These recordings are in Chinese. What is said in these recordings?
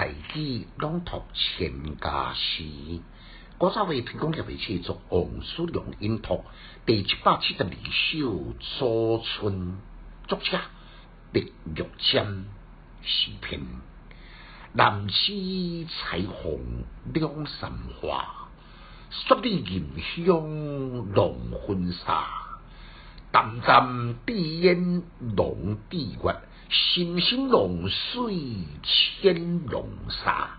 大举朗读千家诗，古早为提供特别制作《王叔良音图》第七百七十二首《初春》，作者白玉珍诗篇。南溪彩虹两山花，雪里银香浓婚纱。淡淡滴烟浓地月。心心浓水千浓沙，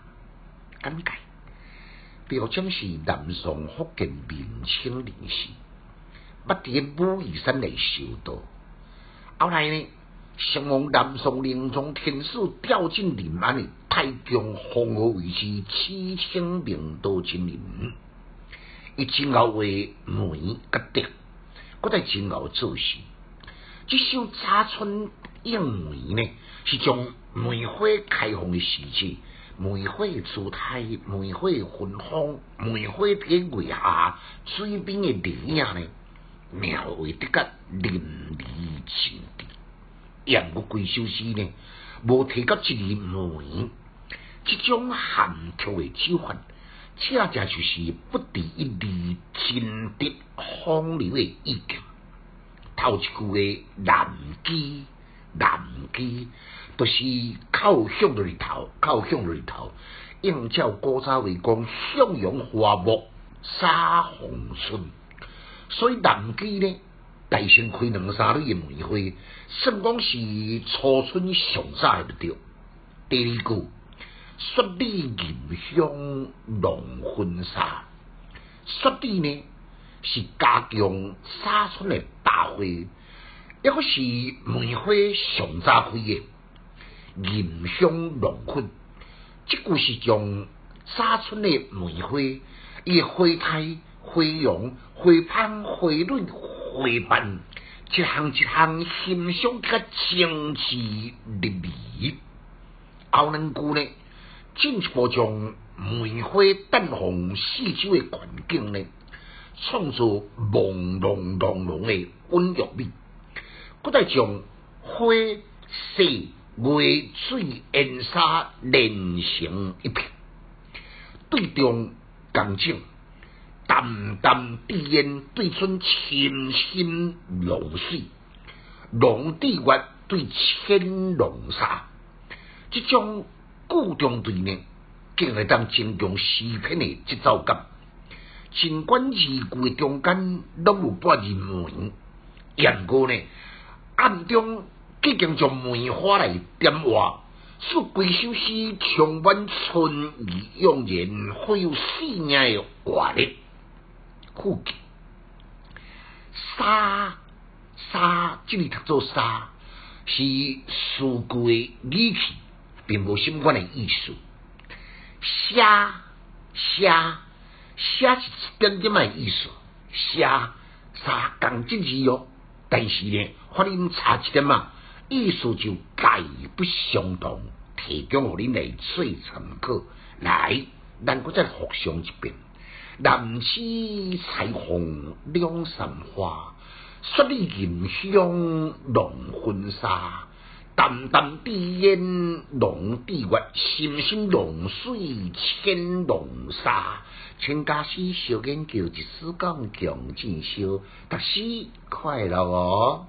感慨。表彰是南宋福建明清人士，不伫武夷山内修道。后来呢，成王南宋宁宗天子调进临安的太宗，封号为是启清明道真人。伊今后为梅甲德，搁在今后做事。这首早春。因为呢，是将梅花开放的时节，梅花姿态，梅花芬芳，梅花在月下水边的丽影呢，描绘得个淋漓尽致。杨过贵首诗呢，无提及一字梅，这种含蓄的手法，恰恰就是不敌一字真的风流的意境。头一句的南机。南机都是靠向日头，靠向日头，应照古早为讲向阳花木洒红春，所以南机呢，大声开两三蕊的梅花，算讲是初春上早的着。第二句，雪里银香浓婚纱，雪里呢是加强洒春的大花。一个是梅花上早开嘅，银香浓混，即句是将早春嘅梅花，伊花开、花容、花香、花蕊、花瓣，一项一项欣赏较精致入微。后两句呢，进一步将梅花淡红四周嘅环境呢，创造朦胧胧胧嘅温柔美。搁再将花色、月水、烟沙连成一片，对中刚正，淡淡滴烟对春清新浓水，浓地月对千浓沙，这种固中对呢，竟会当增强诗篇的节奏感。尽管字句中间拢有半字门，杨过呢？暗中已经将梅花来点化，使规首诗充满春意盎然，富有四年的活力。副句沙沙，这里读作沙，是诗句的语气，并无相关的意思。虾虾虾是一点点的意思，虾沙讲真字哟。但是呢，发音差一点嘛，意思就概不相同，提供互恁来做参考。来，咱搁再互相一遍：南溪彩虹两山花，雪里银香浓婚纱。淡淡滴烟浓地月，心心浓水千浓沙。全家诗小研究，一丝讲强进修，读书快乐哦！